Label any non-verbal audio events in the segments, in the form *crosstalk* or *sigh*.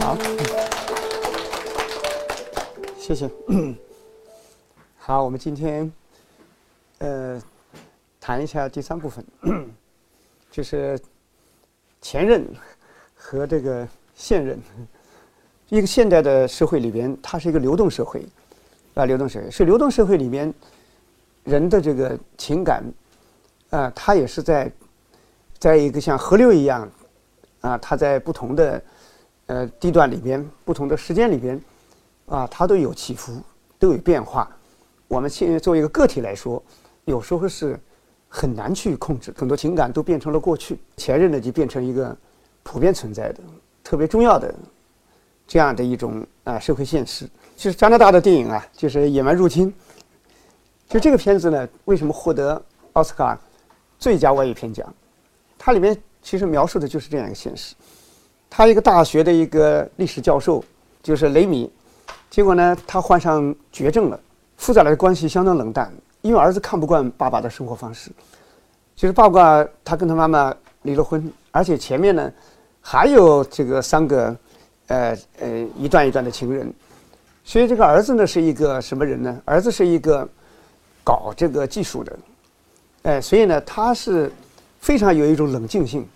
好，谢谢。*clears throat* 好，我们今天呃谈一下第三部分，*clears throat* 就是前任和这个现任。一个现代的社会里边，它是一个流动社会，啊，流动社会是流动社会里面人的这个情感，啊，它也是在在一个像河流一样，啊，它在不同的呃地段里边、不同的时间里边，啊，它都有起伏，都有变化。我们现在作为一个个体来说，有时候是很难去控制，很多情感都变成了过去，前任呢就变成一个普遍存在的、特别重要的。这样的一种啊社会现实，其实加拿大的电影啊，就是《野蛮入侵》。就这个片子呢，为什么获得奥斯卡最佳外语片奖？它里面其实描述的就是这样一个现实。他一个大学的一个历史教授，就是雷米，结果呢，他患上绝症了，父子俩的关系相当冷淡，因为儿子看不惯爸爸的生活方式。其实爸爸他跟他妈妈离了婚，而且前面呢还有这个三个。呃呃，一段一段的情人，所以这个儿子呢是一个什么人呢？儿子是一个搞这个技术的，哎，所以呢他是非常有一种冷静性，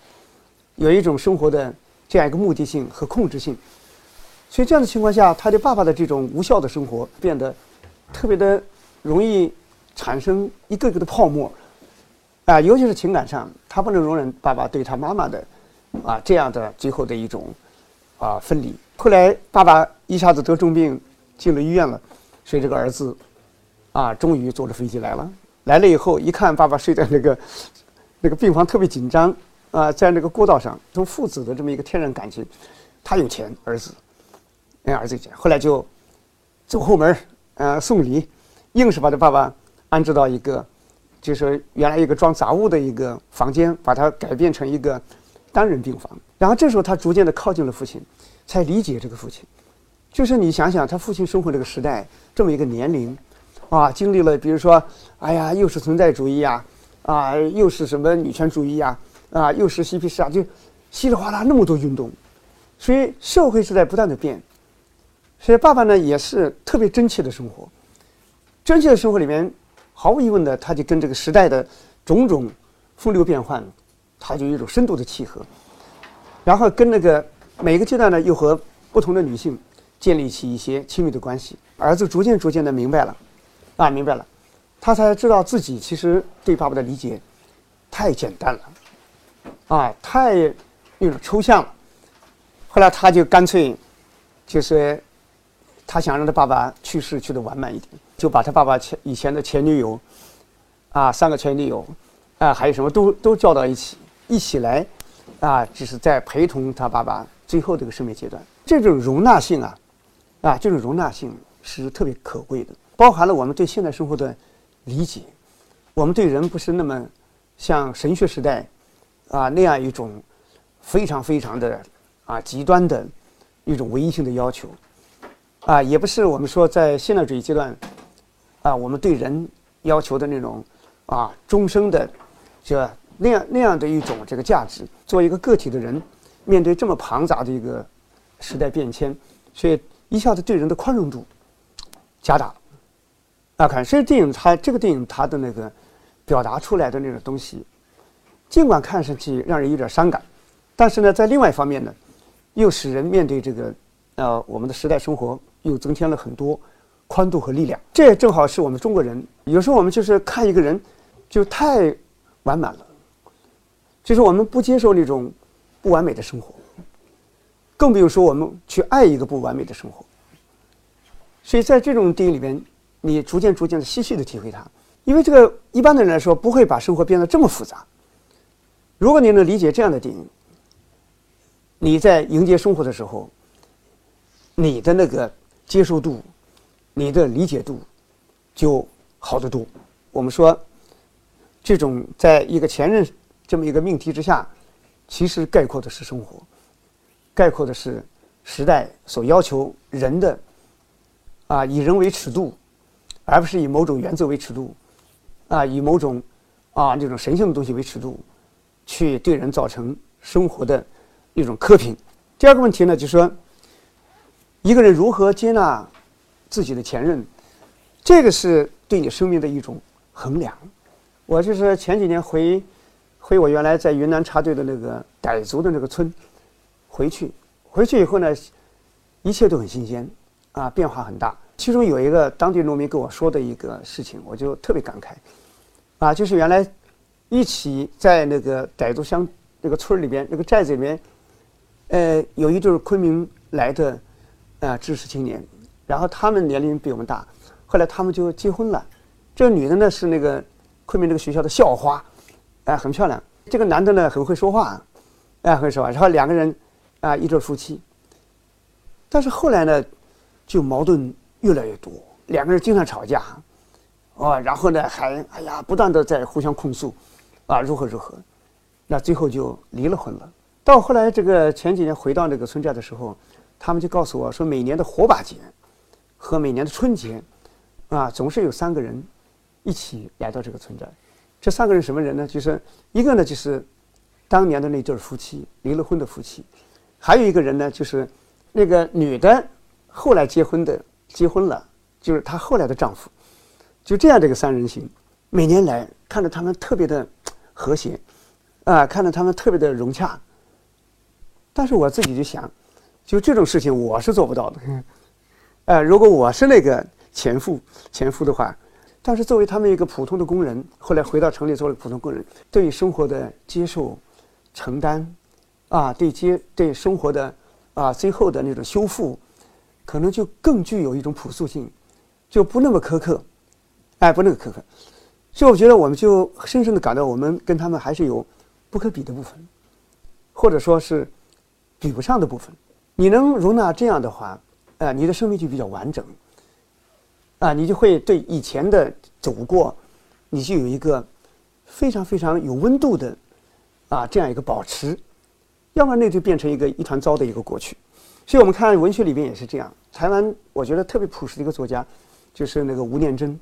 有一种生活的这样一个目的性和控制性。所以这样的情况下，他对爸爸的这种无效的生活变得特别的容易产生一个个的泡沫啊，尤其是情感上，他不能容忍爸爸对他妈妈的啊这样的最后的一种。啊，分离。后来爸爸一下子得重病，进了医院了，所以这个儿子，啊，终于坐着飞机来了。来了以后，一看爸爸睡在那个那个病房，特别紧张啊，在那个过道上，从父子的这么一个天然感情，他有钱，儿子，哎，儿子有钱。后来就走后门，呃，送礼，硬是把他爸爸安置到一个，就是原来一个装杂物的一个房间，把它改变成一个单人病房。然后这时候他逐渐的靠近了父亲，才理解这个父亲。就是你想想，他父亲生活这个时代，这么一个年龄，啊，经历了比如说，哎呀，又是存在主义呀，啊，又是什么女权主义呀，啊，又是嬉皮士啊，就稀里哗啦那么多运动，所以社会是在不断的变。所以爸爸呢也是特别真切的生活，真切的生活里面，毫无疑问的，他就跟这个时代的种种风流变幻，他就有一种深度的契合。然后跟那个每个阶段呢，又和不同的女性建立起一些亲密的关系。儿子逐渐逐渐的明白了，啊，明白了，他才知道自己其实对爸爸的理解太简单了，啊，太那种抽象了。后来他就干脆，就是他想让他爸爸去世去的完满一点，就把他爸爸前以前的前女友，啊，三个前女友，啊，还有什么都都叫到一起，一起来。啊，只是在陪同他爸爸最后这个生命阶段，这种容纳性啊，啊，这种容纳性是特别可贵的，包含了我们对现代生活的理解。我们对人不是那么像神学时代啊那样一种非常非常的啊极端的一种唯一性的要求，啊，也不是我们说在现代主义阶段啊我们对人要求的那种啊终生的这。那样那样的一种这个价值，作为一个个体的人，面对这么庞杂的一个时代变迁，所以一下子对人的宽容度加大了。啊，看，所以电影它这个电影它的那个表达出来的那种东西，尽管看上去让人有点伤感，但是呢，在另外一方面呢，又使人面对这个呃我们的时代生活又增添了很多宽度和力量。这也正好是我们中国人有时候我们就是看一个人就太完满了。就是我们不接受那种不完美的生活，更不用说我们去爱一个不完美的生活。所以在这种电影里边，你逐渐逐渐的细细的体会它，因为这个一般的人来说不会把生活变得这么复杂。如果你能理解这样的电影，你在迎接生活的时候，你的那个接受度、你的理解度就好得多。我们说，这种在一个前任。这么一个命题之下，其实概括的是生活，概括的是时代所要求人的啊，以人为尺度，而不是以某种原则为尺度，啊，以某种啊这种神性的东西为尺度，去对人造成生活的一种苛评。第二个问题呢，就是说，一个人如何接纳自己的前任，这个是对你生命的一种衡量。我就是前几年回回我原来在云南插队的那个傣族的那个村回去，回去以后呢，一切都很新鲜，啊，变化很大。其中有一个当地农民跟我说的一个事情，我就特别感慨，啊，就是原来一起在那个傣族乡那个村里边那个寨子里面，呃，有一对昆明来的啊知识青年，然后他们年龄比我们大，后来他们就结婚了。这个女的呢是那个昆明这个学校的校花，哎，很漂亮。这个男的呢很会说话，哎，很会说话。然后两个人啊一对夫妻，但是后来呢就矛盾。越来越多，两个人经常吵架，哦，然后呢还哎呀不断的在互相控诉，啊如何如何，那最后就离了婚了。到后来这个前几年回到那个村寨的时候，他们就告诉我说，每年的火把节和每年的春节，啊总是有三个人一起来到这个村寨。这三个人什么人呢？就是一个呢就是当年的那对夫妻离了婚的夫妻，还有一个人呢就是那个女的后来结婚的。结婚了，就是她后来的丈夫，就这样这个三人行，每年来看着他们特别的和谐，啊，看着他们特别的融洽。但是我自己就想，就这种事情我是做不到的，呃，*laughs* 如果我是那个前夫前夫的话，但是作为他们一个普通的工人，后来回到城里做了普通工人，对于生活的接受、承担，啊，对接对生活的啊最后的那种修复。可能就更具有一种朴素性，就不那么苛刻，哎，不那么苛刻。所以我觉得我们就深深的感到，我们跟他们还是有不可比的部分，或者说是比不上的部分。你能容纳这样的话，啊，你的生命就比较完整，啊，你就会对以前的走过，你就有一个非常非常有温度的啊这样一个保持，要不然那就变成一个一团糟的一个过去。所以我们看文学里边也是这样。台湾我觉得特别朴实的一个作家，就是那个吴念真。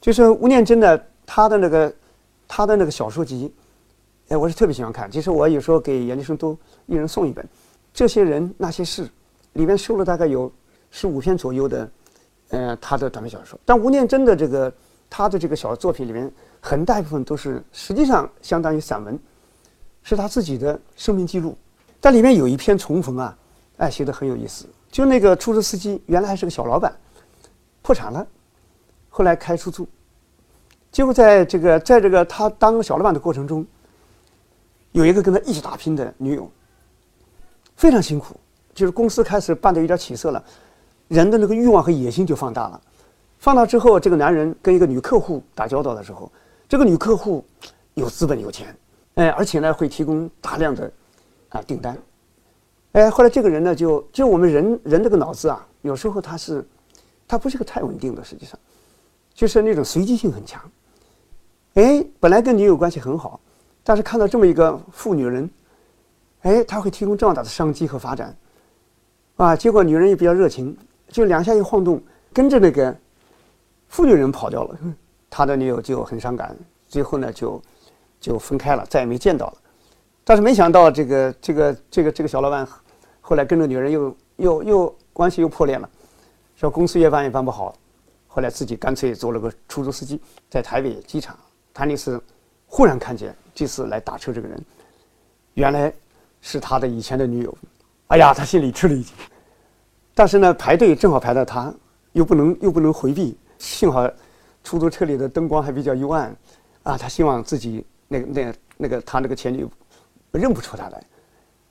就是吴念真的他的那个他的那个小说集，哎，我是特别喜欢看。其实我有时候给研究生都一人送一本。这些人那些事，里面收了大概有十五篇左右的，呃，他的短篇小说。但吴念真的这个他的这个小作品里面，很大一部分都是实际上相当于散文，是他自己的生命记录。但里面有一篇重逢啊。哎，写的很有意思。就那个出租司机，原来还是个小老板，破产了，后来开出租。结果在这个在这个他当小老板的过程中，有一个跟他一起打拼的女友，非常辛苦。就是公司开始办的有点起色了，人的那个欲望和野心就放大了。放大之后，这个男人跟一个女客户打交道的时候，这个女客户有资本有钱，哎，而且呢会提供大量的啊订单。哎，后来这个人呢，就就我们人人这个脑子啊，有时候他是，他不是个太稳定的，实际上，就是那种随机性很强。哎，本来跟女友关系很好，但是看到这么一个富女人，哎，他会提供这么大的商机和发展，啊，结果女人也比较热情，就两下一晃动，跟着那个富女人跑掉了，他的女友就很伤感，最后呢就就分开了，再也没见到了。但是没想到这个这个这个这个小老板。后来跟着女人又又又关系又破裂了，说公司越办越办不好，后来自己干脆做了个出租司机，在台北机场。他那次忽然看见这次来打车这个人，原来是他的以前的女友。哎呀，他心里吃了一惊。但是呢，排队正好排到他，又不能又不能回避。幸好出租车里的灯光还比较幽暗，啊，他希望自己那个那那个他那个前女友认不出他来。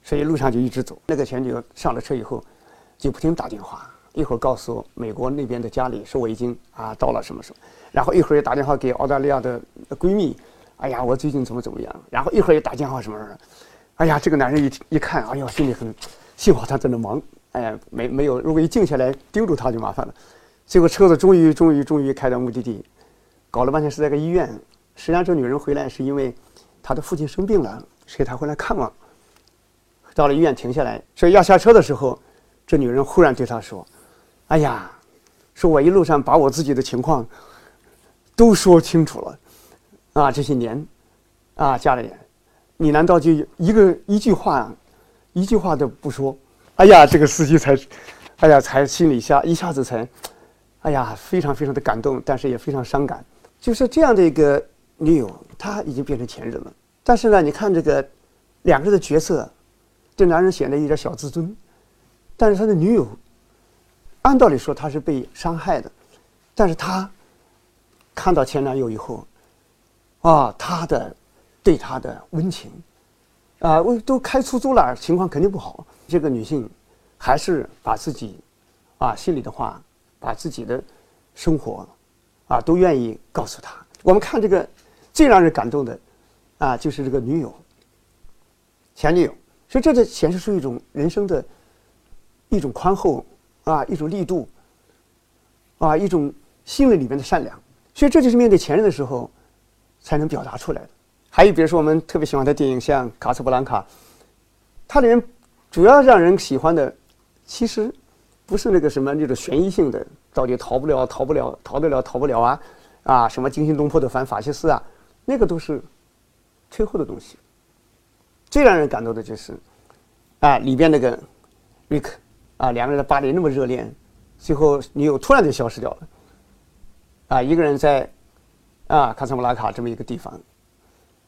所以路上就一直走。那个前女友上了车以后，就不停打电话，一会儿告诉美国那边的家里说我已经啊到了什么什么，然后一会儿又打电话给澳大利亚的闺蜜，哎呀我最近怎么怎么样，然后一会儿又打电话什么什么，哎呀这个男人一一看，哎呦心里很，幸好他在那忙，哎呀没没有，如果一静下来盯住他就麻烦了。结果车子终于终于终于开到目的地，搞了半天是在个医院，实际上这女人回来是因为她的父亲生病了，所以他回来看望。到了医院停下来，所以要下车的时候，这女人忽然对他说：“哎呀，说我一路上把我自己的情况都说清楚了，啊，这些年，啊，家里，你难道就一个一句话，一句话都不说？哎呀，这个司机才，哎呀，才心里下一下子才，哎呀，非常非常的感动，但是也非常伤感。就是这样的一个女友，她已经变成前任了。但是呢，你看这个两个人的角色，这男人显得有点小自尊，但是他的女友，按道理说他是被伤害的，但是他看到前男友以后，啊，他的对他的温情，啊，我都开出租了，情况肯定不好。这个女性还是把自己啊心里的话，把自己的生活啊都愿意告诉他。我们看这个最让人感动的啊，就是这个女友前女友，所以这就显示出一种人生的一种宽厚啊，一种力度啊，一种心灵里面的善良。所以这就是面对前任的时候才能表达出来的。还有比如说我们特别喜欢的电影，像《卡斯布兰卡》，它里面。主要让人喜欢的，其实不是那个什么那种悬疑性的，到底逃不了、逃不了、逃得了、逃不了啊，啊，什么惊心动魄的反法西斯啊，那个都是最后的东西。最让人感动的就是，啊，里边那个瑞克，啊，两个人在巴黎那么热恋，最后女友突然就消失掉了，啊，一个人在啊卡萨布拉卡这么一个地方，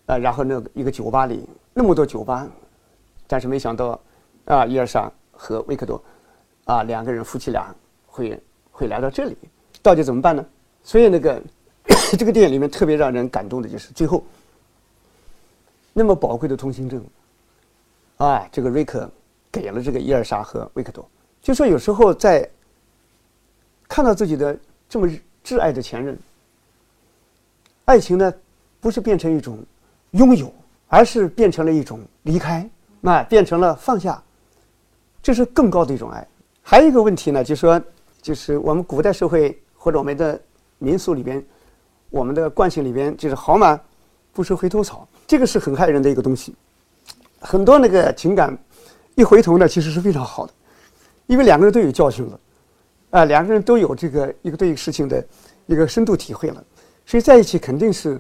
啊，然后那个一个酒吧里那么多酒吧，但是没想到。啊，伊尔莎和维克多，啊，两个人夫妻俩会会来到这里，到底怎么办呢？所以那个 *coughs* 这个电影里面特别让人感动的就是最后那么宝贵的通行证，啊，这个瑞克给了这个伊尔莎和维克多，就说有时候在看到自己的这么挚爱的前任，爱情呢不是变成一种拥有，而是变成了一种离开，那变成了放下。这是更高的一种爱。还有一个问题呢，就说，就是我们古代社会或者我们的民俗里边，我们的惯性里边，就是好马不吃回头草，这个是很害人的一个东西。很多那个情感一回头呢，其实是非常好的，因为两个人都有教训了，啊，两个人都有这个一个对事情的一个深度体会了，所以在一起肯定是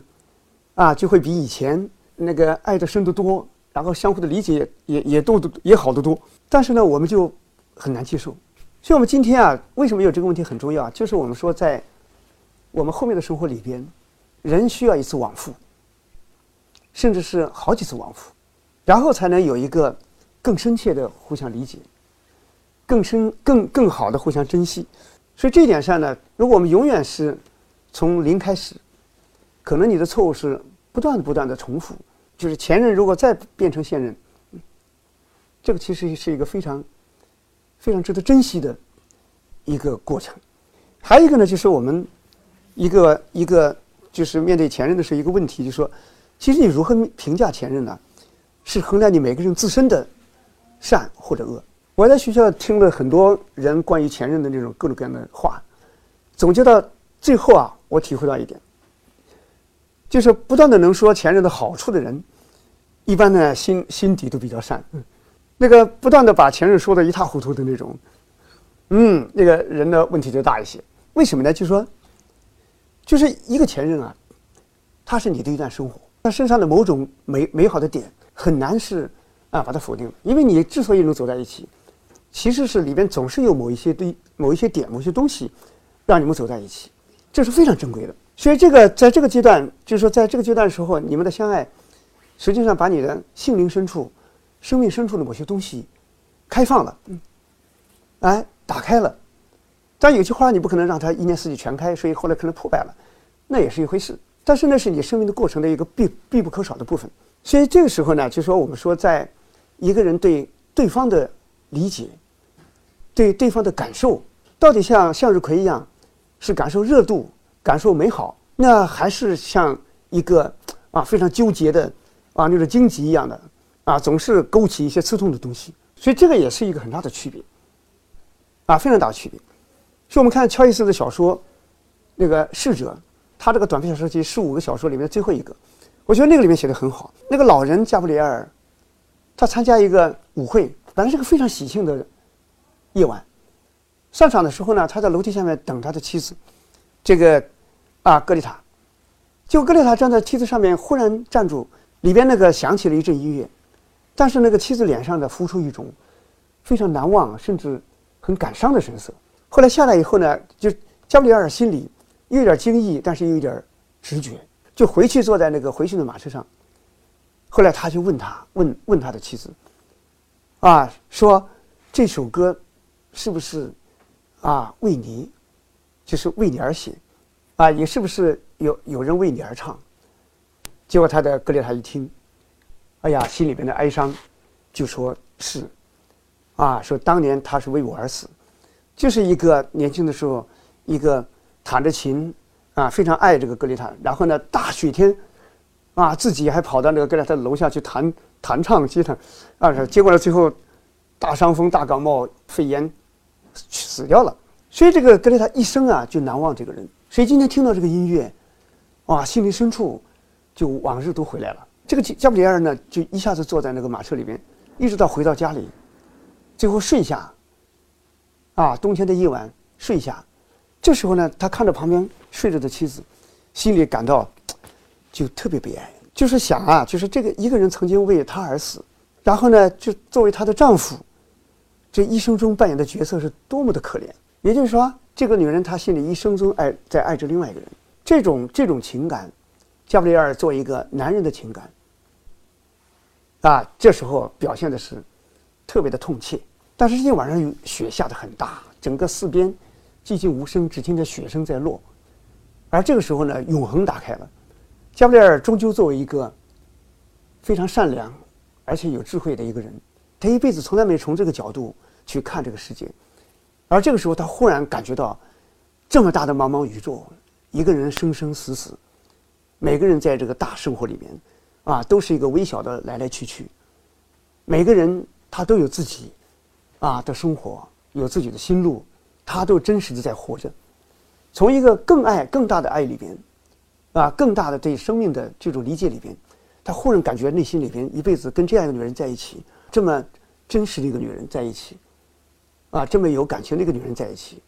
啊，就会比以前那个爱的深得多。然后相互的理解也也都也好得多，但是呢，我们就很难接受。所以，我们今天啊，为什么有这个问题很重要啊？就是我们说，在我们后面的生活里边，人需要一次往复，甚至是好几次往复，然后才能有一个更深切的互相理解，更深、更更好的互相珍惜。所以这一点上呢，如果我们永远是从零开始，可能你的错误是不断、不断的重复。就是前任如果再变成现任，这个其实是一个非常非常值得珍惜的一个过程。还有一个呢，就是我们一个一个就是面对前任的时候一个问题，就是说，其实你如何评价前任呢？是衡量你每个人自身的善或者恶。我在学校听了很多人关于前任的那种各种各样的话，总结到最后啊，我体会到一点。就是不断的能说前任的好处的人，一般呢心心底都比较善。那个不断的把前任说的一塌糊涂的那种，嗯，那个人的问题就大一些。为什么呢？就说，就是一个前任啊，他是你的一段生活，他身上的某种美美好的点很难是啊把它否定因为你之所以能走在一起，其实是里边总是有某一些对某一些点某些东西，让你们走在一起，这是非常珍贵的。所以，这个在这个阶段，就是说，在这个阶段的时候，你们的相爱，实际上把你的心灵深处、生命深处的某些东西开放了，嗯，哎，打开了。但有些花你不可能让它一年四季全开，所以后来可能破败了，那也是一回事。但是那是你生命的过程的一个必必不可少的部分。所以这个时候呢，就说我们说，在一个人对对方的理解、对对方的感受，到底像向日葵一样，是感受热度。感受美好，那还是像一个啊非常纠结的啊那种荆棘一样的啊，总是勾起一些刺痛的东西。所以这个也是一个很大的区别啊，非常大的区别。所以我们看乔伊斯的小说，那个逝者，他这个短篇小说集十五个小说里面最后一个，我觉得那个里面写的很好。那个老人加布里埃尔，他参加一个舞会，本来是个非常喜庆的夜晚，上场的时候呢，他在楼梯下面等他的妻子，这个。啊，格丽塔，结果格丽塔站在梯子上面，忽然站住，里边那个响起了一阵音乐，但是那个妻子脸上的浮出一种非常难忘，甚至很感伤的神色。后来下来以后呢，就加布里埃尔心里又有点惊异，但是又有点直觉，就回去坐在那个回去的马车上。后来他就问他，问问他的妻子，啊，说这首歌是不是啊为你，就是为你而写，啊，也是不是有有人为你而唱？结果他的格列塔一听，哎呀，心里边的哀伤，就说是，啊，说当年他是为我而死，就是一个年轻的时候，一个弹着琴，啊，非常爱这个格列塔，然后呢，大雪天。啊，自己还跑到那个格列塔楼下去弹弹唱吉他，啊，结果呢，最后大伤风、大感冒、肺炎死掉了。所以这个格列塔一生啊就难忘这个人。所以今天听到这个音乐，哇，心灵深处就往日都回来了。这个加布里埃尔呢，就一下子坐在那个马车里边，一直到回到家里，最后睡下。啊，冬天的夜晚睡下，这时候呢，他看着旁边睡着的妻子，心里感到。就特别悲哀，就是想啊，就是这个一个人曾经为他而死，然后呢，就作为她的丈夫，这一生中扮演的角色是多么的可怜。也就是说，这个女人她心里一生中爱在爱着另外一个人，这种这种情感，加布里尔作为一个男人的情感，啊，这时候表现的是特别的痛切。但是这天晚上雪下的很大，整个四边寂静无声，只听见雪声在落，而这个时候呢，永恒打开了。加布里尔终究作为一个非常善良而且有智慧的一个人，他一辈子从来没从这个角度去看这个世界，而这个时候他忽然感觉到，这么大的茫茫宇宙，一个人生生死死，每个人在这个大生活里面，啊，都是一个微小的来来去去，每个人他都有自己啊的生活，有自己的心路，他都真实的在活着，从一个更爱更大的爱里边。啊，更大的对生命的这种理解里边，他忽然感觉内心里边一辈子跟这样一个女人在一起，这么真实的一个女人在一起，啊，这么有感情的一个女人在一起，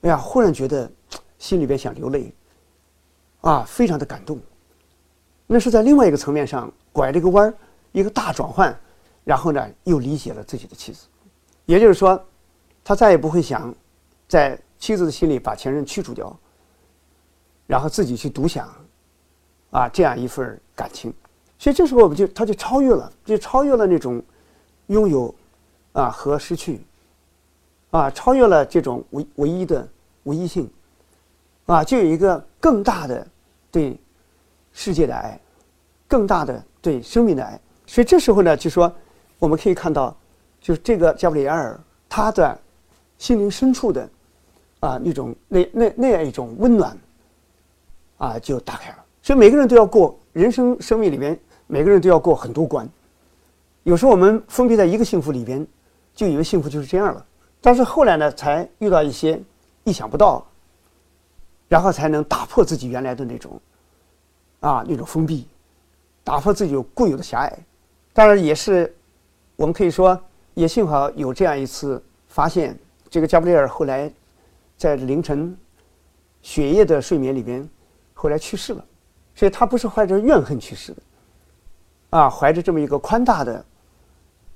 哎呀，忽然觉得心里边想流泪，啊，非常的感动。那是在另外一个层面上拐了一个弯儿，一个大转换，然后呢，又理解了自己的妻子，也就是说，他再也不会想在妻子的心里把前任驱除掉。然后自己去独享，啊，这样一份感情，所以这时候我们就他就超越了，就超越了那种拥有啊和失去，啊，超越了这种唯唯一的唯一性，啊，就有一个更大的对世界的爱，更大的对生命的爱。所以这时候呢，就说我们可以看到，就是这个加布里埃尔他的心灵深处的啊那种那那那样一种温暖。啊，就打开了。所以每个人都要过人生生命里边，每个人都要过很多关。有时候我们封闭在一个幸福里边，就以为幸福就是这样了。但是后来呢，才遇到一些意想不到，然后才能打破自己原来的那种啊那种封闭，打破自己固有的狭隘。当然也是，我们可以说，也幸好有这样一次发现。这个加布里尔后来在凌晨血液的睡眠里边。后来去世了，所以他不是怀着怨恨去世的，啊，怀着这么一个宽大的，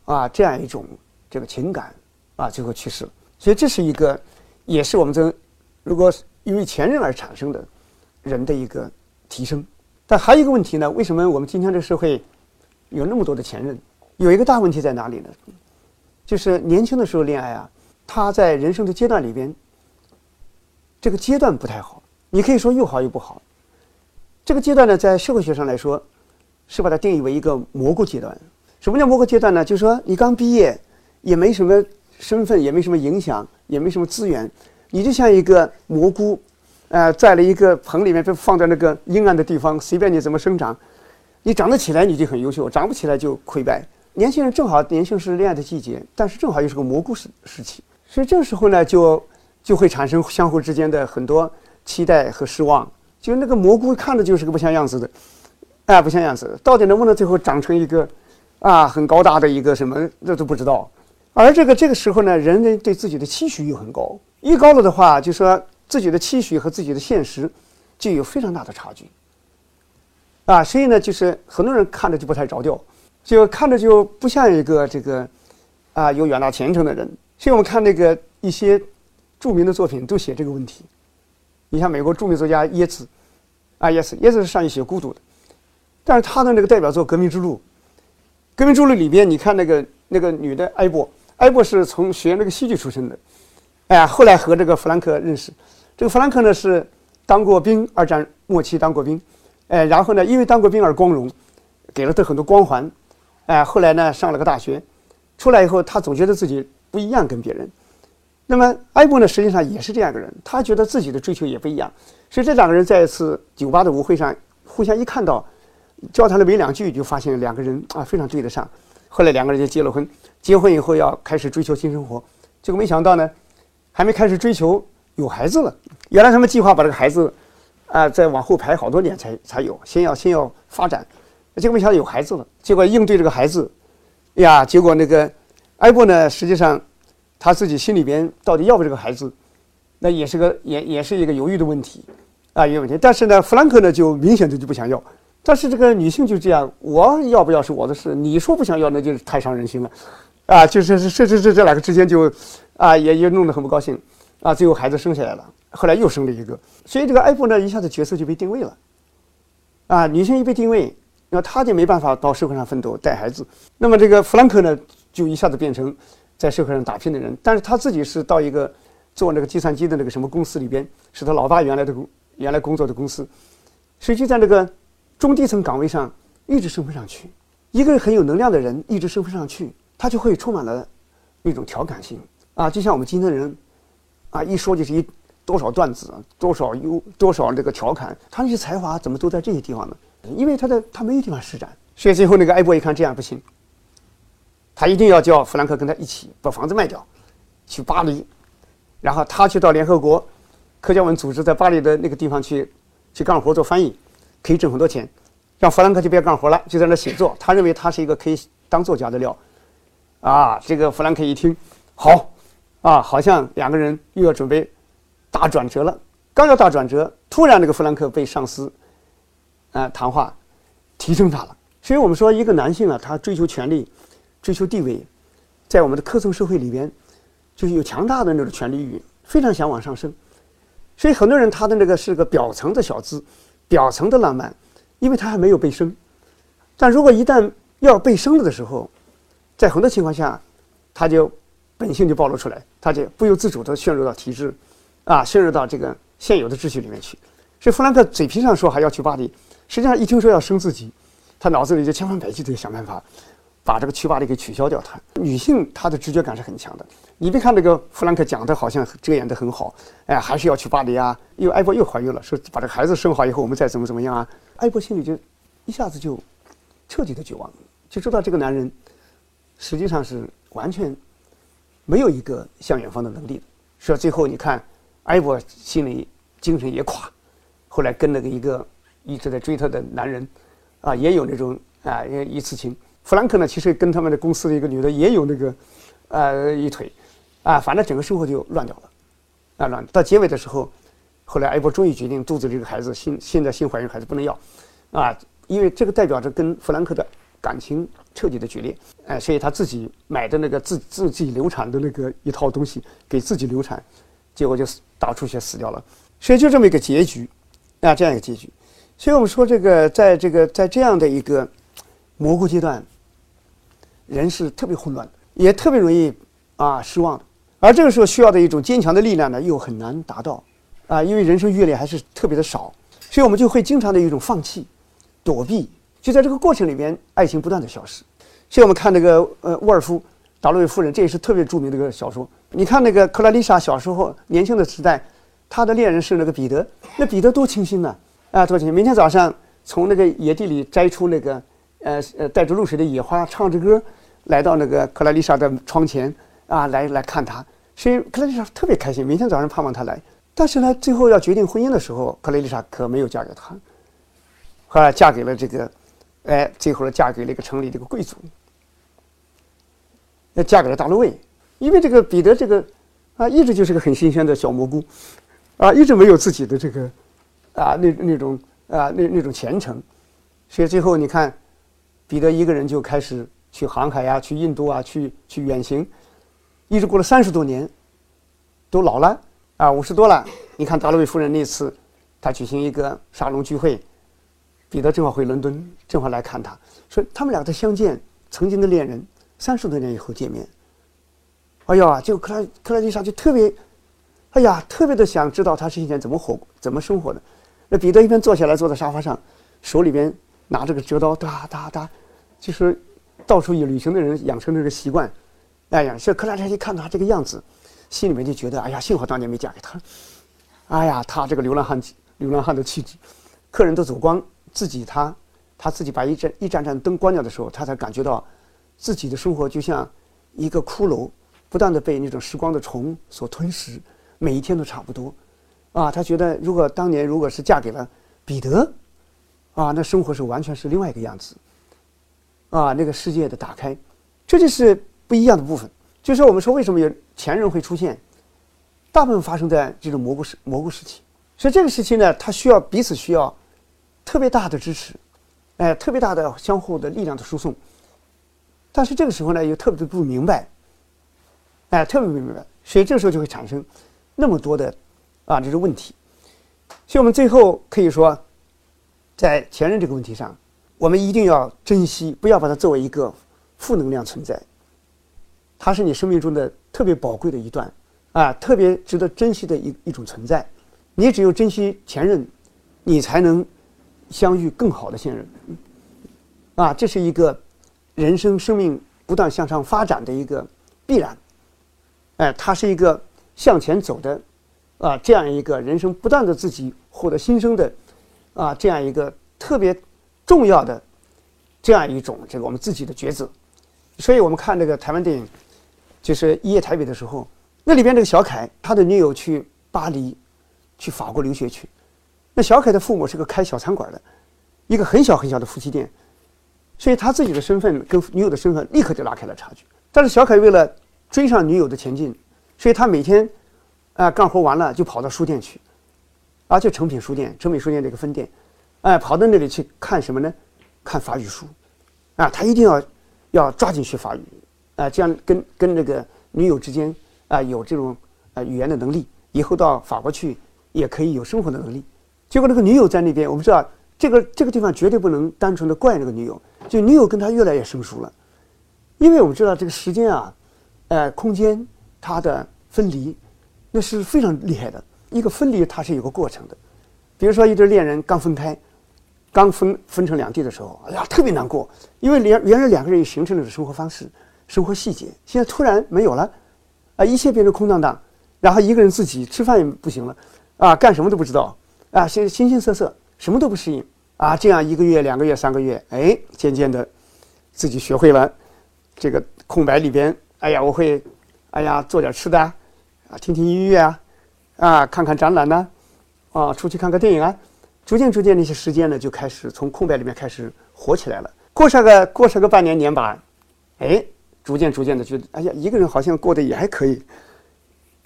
啊，这样一种这个情感，啊，最后去世了。所以这是一个，也是我们这如果因为前任而产生的人的一个提升。但还有一个问题呢，为什么我们今天这个社会有那么多的前任？有一个大问题在哪里呢？就是年轻的时候恋爱啊，他在人生的阶段里边，这个阶段不太好。你可以说又好又不好。这个阶段呢，在社会学上来说，是把它定义为一个蘑菇阶段。什么叫蘑菇阶段呢？就是说你刚毕业，也没什么身份，也没什么影响，也没什么资源，你就像一个蘑菇，呃，在了一个棚里面，被放在那个阴暗的地方，随便你怎么生长，你长得起来你就很优秀，长不起来就溃败。年轻人正好年轻是恋爱的季节，但是正好又是个蘑菇时时期，所以这个时候呢，就就会产生相互之间的很多期待和失望。就那个蘑菇看着就是个不像样子的，哎，不像样子，到底能不能最后长成一个，啊，很高大的一个什么，那都不知道。而这个这个时候呢，人人对自己的期许又很高，一高了的话，就说自己的期许和自己的现实就有非常大的差距。啊，所以呢，就是很多人看着就不太着调，就看着就不像一个这个啊有远大前程的人。所以我们看那个一些著名的作品都写这个问题。你像美国著名作家耶茨，啊，耶茨，耶茨是善于写孤独的，但是他的那个代表作《革命之路》，《革命之路》里边，你看那个那个女的艾博，艾博是从学那个戏剧出身的，哎，后来和这个弗兰克认识，这个弗兰克呢是当过兵，二战末期当过兵，哎，然后呢因为当过兵而光荣，给了他很多光环，哎，后来呢上了个大学，出来以后他总觉得自己不一样跟别人。那么埃博呢，实际上也是这样一个人，他觉得自己的追求也不一样，所以这两个人在一次酒吧的舞会上，互相一看到，交谈了没两句，就发现两个人啊非常对得上，后来两个人就结了婚，结婚以后要开始追求新生活，结果没想到呢，还没开始追求有孩子了，原来他们计划把这个孩子，啊再往后排好多年才才有，先要先要发展，结果没想到有孩子了，结果应对这个孩子，呀，结果那个埃博呢，实际上。他自己心里边到底要不要这个孩子，那也是个也也是一个犹豫的问题，啊，一个问题。但是呢，弗兰克呢就明显的就不想要。但是这个女性就这样，我要不要是我的事，你说不想要，那就是太伤人心了，啊，就是这这这这两个之间就，啊，也也弄得很不高兴，啊，最后孩子生下来了，后来又生了一个，所以这个艾布呢一下子角色就被定位了，啊，女性一被定位，那她就没办法到社会上奋斗带孩子，那么这个弗兰克呢就一下子变成。在社会上打拼的人，但是他自己是到一个做那个计算机的那个什么公司里边，是他老爸原来的工原来工作的公司，所以就在那个中低层岗位上一直升不上去。一个很有能量的人一直升不上去，他就会充满了那种调侃性啊，就像我们今天的人啊，一说就是一多少段子，多少优多少这个调侃，他那些才华怎么都在这些地方呢？因为他的他没有地方施展，所以最后那个艾博一看这样不行。他一定要叫弗兰克跟他一起把房子卖掉，去巴黎，然后他去到联合国科教文组织在巴黎的那个地方去去干活做翻译，可以挣很多钱。让弗兰克就别干活了，就在那写作。他认为他是一个可以当作家的料。啊，这个弗兰克一听，好，啊，好像两个人又要准备大转折了。刚要大转折，突然那个弗兰克被上司啊谈话提升他了。所以我们说，一个男性啊，他追求权力。追求地位，在我们的科层社会里边，就是有强大的那种权力欲，非常想往上升。所以很多人他的那个是个表层的小资，表层的浪漫，因为他还没有被升。但如果一旦要被升了的时候，在很多情况下，他就本性就暴露出来，他就不由自主地陷入到体制，啊，陷入到这个现有的秩序里面去。所以弗兰克嘴皮上说还要去巴黎，实际上一听说要升自己，他脑子里就千方百计地想办法。把这个去巴黎给取消掉，它女性她的直觉感是很强的。你别看这个弗兰克讲的好像遮掩的很好，哎，还是要去巴黎啊。因为艾博又怀孕了，说把这个孩子生好以后，我们再怎么怎么样啊。艾博心里就一下子就彻底的绝望，就知道这个男人实际上是完全没有一个向远方的能力的。说最后你看，艾博心里精神也垮，后来跟那个一个一直在追他的男人啊，也有那种啊一次情。弗兰克呢，其实跟他们的公司的一个女的也有那个，呃，一腿，啊，反正整个生活就乱掉了，啊，乱。到结尾的时候，后来艾博终于决定肚子里这个孩子新现在新怀孕孩子不能要，啊，因为这个代表着跟弗兰克的感情彻底的决裂，哎，所以他自己买的那个自自己流产的那个一套东西给自己流产，结果就大出血死掉了，所以就这么一个结局，啊，这样一个结局。所以我们说这个在这个在这样的一个蘑菇阶段。人是特别混乱的，也特别容易啊失望的，而这个时候需要的一种坚强的力量呢，又很难达到，啊，因为人生阅历还是特别的少，所以我们就会经常的一种放弃、躲避，就在这个过程里边，爱情不断的消失。所以我们看那个呃沃尔夫《达洛维夫人》，这也是特别著名的一个小说。你看那个克拉丽莎小时候年轻的时代，她的恋人是那个彼得，那彼得多清新呢，啊，多清新！明天早上从那个野地里摘出那个。呃呃，带着露水的野花，唱着歌，来到那个克莱丽莎的窗前啊，来来看她。所以克莱丽莎特别开心，每天早上盼望他来。但是呢，最后要决定婚姻的时候，克莱丽莎可没有嫁给他，后来嫁给了这个，哎，最后呢，嫁给了一个城里这个贵族，嫁给了大陆卫，因为这个彼得这个啊，一直就是个很新鲜的小蘑菇，啊，一直没有自己的这个啊那那种啊那那种前程。所以最后你看，彼得一个人就开始去航海呀，去印度啊，去去远行，一直过了三十多年，都老了啊，五十多了。你看达洛维夫人那次，他举行一个沙龙聚会，彼得正好回伦敦，正好来看他，说他们俩的相见，曾经的恋人，三十多年以后见面。哎呀，就克拉克拉丽莎就特别，哎呀，特别的想知道他是一天怎么活、怎么生活的。那彼得一边坐下来，坐在沙发上，手里边拿着个折刀，哒哒哒，就是到处旅行的人养成这个习惯。哎呀，这克拉丽莎一看他这个样子，心里面就觉得，哎呀，幸好当年没嫁给他。哎呀，他这个流浪汉，流浪汉的气质，客人都走光，自己他，他自己把一盏一盏盏灯关掉的时候，他才感觉到自己的生活就像一个骷髅。不断的被那种时光的虫所吞噬，每一天都差不多，啊，他觉得如果当年如果是嫁给了彼得，啊，那生活是完全是另外一个样子，啊，那个世界的打开，这就是不一样的部分。就是我们说为什么有前人会出现，大部分发生在这种蘑菇时蘑菇时期，所以这个时期呢，它需要彼此需要特别大的支持，哎，特别大的相互的力量的输送，但是这个时候呢，又特别的不明白。哎，特别不明白，所以这个时候就会产生那么多的啊这种问题。所以我们最后可以说，在前任这个问题上，我们一定要珍惜，不要把它作为一个负能量存在。它是你生命中的特别宝贵的一段啊，特别值得珍惜的一一种存在。你只有珍惜前任，你才能相遇更好的现任。啊，这是一个人生生命不断向上发展的一个必然。哎，它是一个向前走的，啊，这样一个人生不断的自己获得新生的，啊，这样一个特别重要的这样一种这个我们自己的抉择。所以我们看这个台湾电影，就是《一夜台北》的时候，那里边这个小凯他的女友去巴黎，去法国留学去，那小凯的父母是个开小餐馆的，一个很小很小的夫妻店，所以他自己的身份跟女友的身份立刻就拉开了差距。但是小凯为了追上女友的前进，所以他每天，啊，干活完了就跑到书店去，啊，就诚品书店、诚品书店这个分店，哎，跑到那里去看什么呢？看法语书，啊，他一定要要抓紧学法语，啊，这样跟跟那个女友之间啊有这种啊语言的能力，以后到法国去也可以有生活的能力。结果那个女友在那边，我们知道这个这个地方绝对不能单纯的怪那个女友，就女友跟他越来越生疏了，因为我们知道这个时间啊。呃，空间它的分离，那是非常厉害的。一个分离它是有个过程的，比如说一对恋人刚分开，刚分分成两地的时候，哎呀，特别难过，因为原原来两个人形成了的生活方式、生活细节，现在突然没有了，啊，一切变成空荡荡，然后一个人自己吃饭也不行了，啊，干什么都不知道，啊，形形形色色，什么都不适应，啊，这样一个月、两个月、三个月，哎，渐渐的，自己学会了这个空白里边。哎呀，我会，哎呀，做点吃的，啊，听听音乐啊，啊，看看展览呢，啊，出去看个电影啊，逐渐逐渐那些时间呢，就开始从空白里面开始活起来了。过上个过上个半年年吧，哎，逐渐逐渐的觉得，哎呀，一个人好像过得也还可以，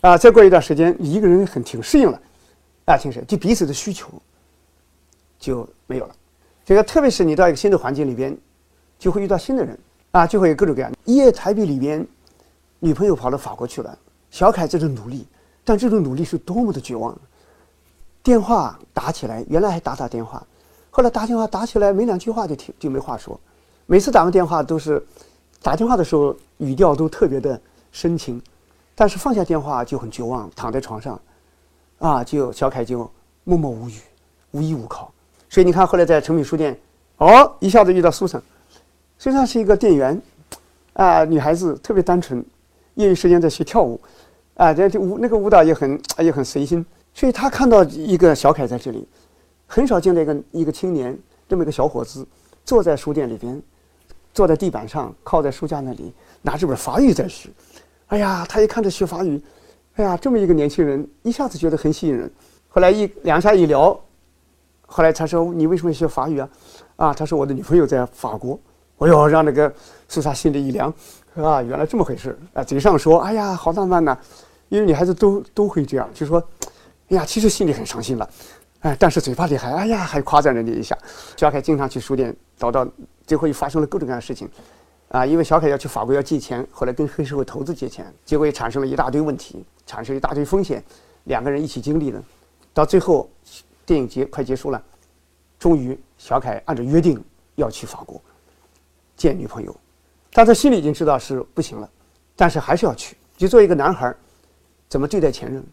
啊，再过一段时间，一个人很挺适应了，啊，挺适应，就彼此的需求就没有了。这个特别是你到一个新的环境里边，就会遇到新的人，啊，就会有各种各样。一夜台币里边。女朋友跑到法国去了，小凯在这努力，但这种努力是多么的绝望。电话打起来，原来还打打电话，后来打电话打起来没两句话就停就没话说。每次打完电话都是，打电话的时候语调都特别的深情，但是放下电话就很绝望，躺在床上，啊，就小凯就默默无语，无依无靠。所以你看，后来在诚品书店，哦，一下子遇到苏珊，苏珊是一个店员，啊，女孩子特别单纯。业余时间在学跳舞，啊，这舞那个舞蹈也很也很随心，所以他看到一个小凯在这里，很少见到一个一个青年这么一个小伙子坐在书店里边，坐在地板上靠在书架那里拿着本法语在学，哎呀，他一看这学法语，哎呀，这么一个年轻人一下子觉得很吸引人，后来一两下一聊，后来他说你为什么学法语啊？啊，他说我的女朋友在法国，哎呦，让那个苏莎心里一凉。啊，原来这么回事啊！嘴上说，哎呀，好浪漫呐，因为女孩子都都会这样，就说，哎呀，其实心里很伤心了，哎，但是嘴巴里还哎呀还夸赞人家一下。小凯经常去书店找到，最后又发生了各种各样的事情，啊，因为小凯要去法国要借钱，后来跟黑社会头子借钱，结果也产生了一大堆问题，产生一大堆风险，两个人一起经历了，到最后电影结快结束了，终于小凯按照约定要去法国见女朋友，但他心里已经知道是不行了，但是还是要去。就作为一个男孩儿怎么对待前任？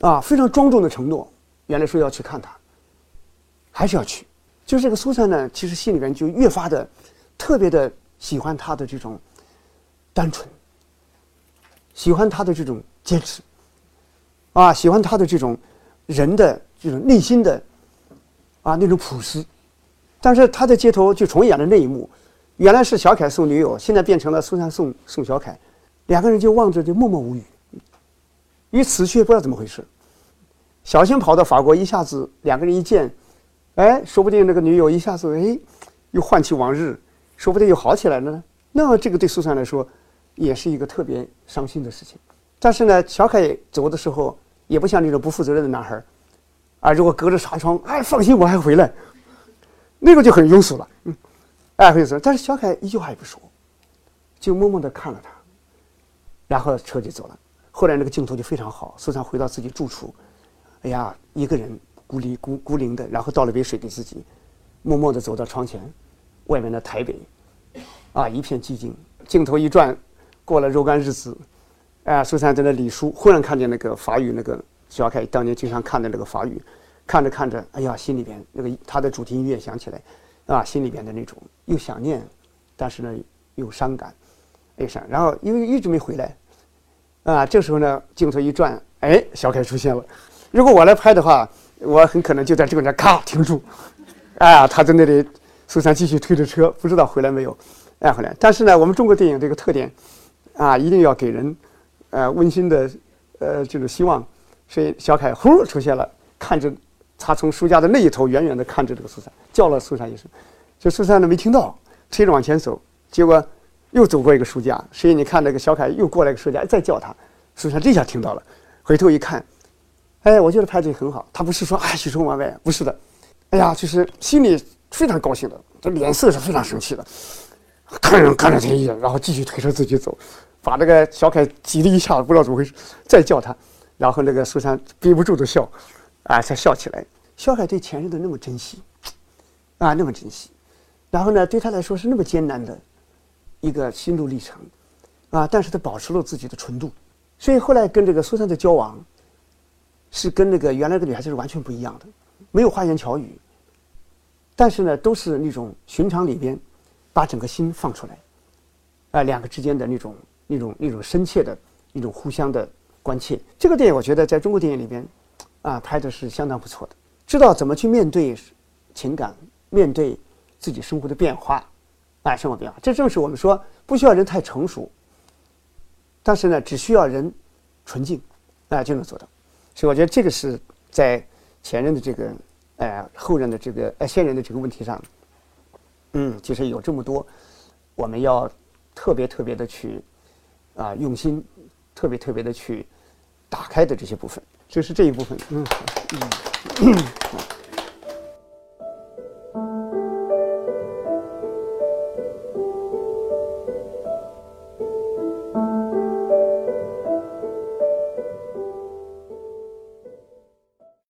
啊，非常庄重的承诺。原来说要去看他，还是要去。就是这个苏珊呢，其实心里面就越发的特别的喜欢他的这种单纯，喜欢他的这种坚持，啊，喜欢他的这种人的这种内心的啊那种朴实。但是他在街头就重演了那一幕，原来是小凯送女友，现在变成了苏珊送送小凯，两个人就望着就默默无语，于此却不知道怎么回事。小心跑到法国，一下子两个人一见，哎，说不定那个女友一下子哎，又唤起往日，说不定又好起来了呢。那这个对苏珊来说，也是一个特别伤心的事情。但是呢，小凯走的时候也不像那种不负责任的男孩儿啊，如果隔着纱窗，哎，放心，我还回来，那个就很庸俗了，嗯，哎，很庸俗。但是小凯一句话也不说，就默默地看了他，然后车就走了。后来那个镜头就非常好，苏珊回到自己住处。哎呀，一个人孤立孤孤零的，然后倒了杯水给自己，默默地走到窗前，外面的台北，啊，一片寂静。镜头一转，过了若干日子，哎，苏珊在那理书，忽然看见那个法语，那个小凯当年经常看的那个法语，看着看着，哎呀，心里边那个他的主题音乐响起来，啊，心里边的那种又想念，但是呢又伤感，悲伤。然后因为一直没回来，啊，这时候呢镜头一转，哎，小凯出现了。如果我来拍的话，我很可能就在这个那咔停住，哎啊，他在那里，苏珊继续推着车，不知道回来没有，哎，回来。但是呢，我们中国电影这个特点，啊，一定要给人，呃，温馨的，呃，这种希望。所以小凯呼出现了，看着他从书架的那一头远远的看着这个苏珊，叫了苏珊一声，就苏珊呢没听到，推着往前走，结果又走过一个书架，所以你看那个小凯又过来一个书架，再叫他，苏珊这下听到了，回头一看。哎，我觉得拍的很好。他不是说哎喜出望外，不是的。哎呀，就是心里非常高兴的，这脸色是非常生气的，看人看了他一眼，然后继续推着自己走，把那个小凯挤了一下，不知道怎么回事，再叫他，然后那个苏珊憋不住的笑，啊，才笑起来。小凯对前任的那么珍惜，啊，那么珍惜，然后呢，对他来说是那么艰难的一个心路历程，啊，但是他保持了自己的纯度，所以后来跟这个苏珊的交往。是跟那个原来的女孩子是完全不一样的，没有花言巧语，但是呢，都是那种寻常里边，把整个心放出来，啊，两个之间的那种、那种、那种深切的、一种互相的关切。这个电影我觉得在中国电影里边，啊，拍的是相当不错的，知道怎么去面对情感，面对自己生活的变化，啊，生活变化。这正是我们说不需要人太成熟，但是呢，只需要人纯净，啊，就能做到。所以我觉得这个是在前任的这个，呃，后任的这个，呃，现任的这个问题上，嗯，其实有这么多我们要特别特别的去啊用心，特别特别的去打开的这些部分，就是这一部分，嗯嗯。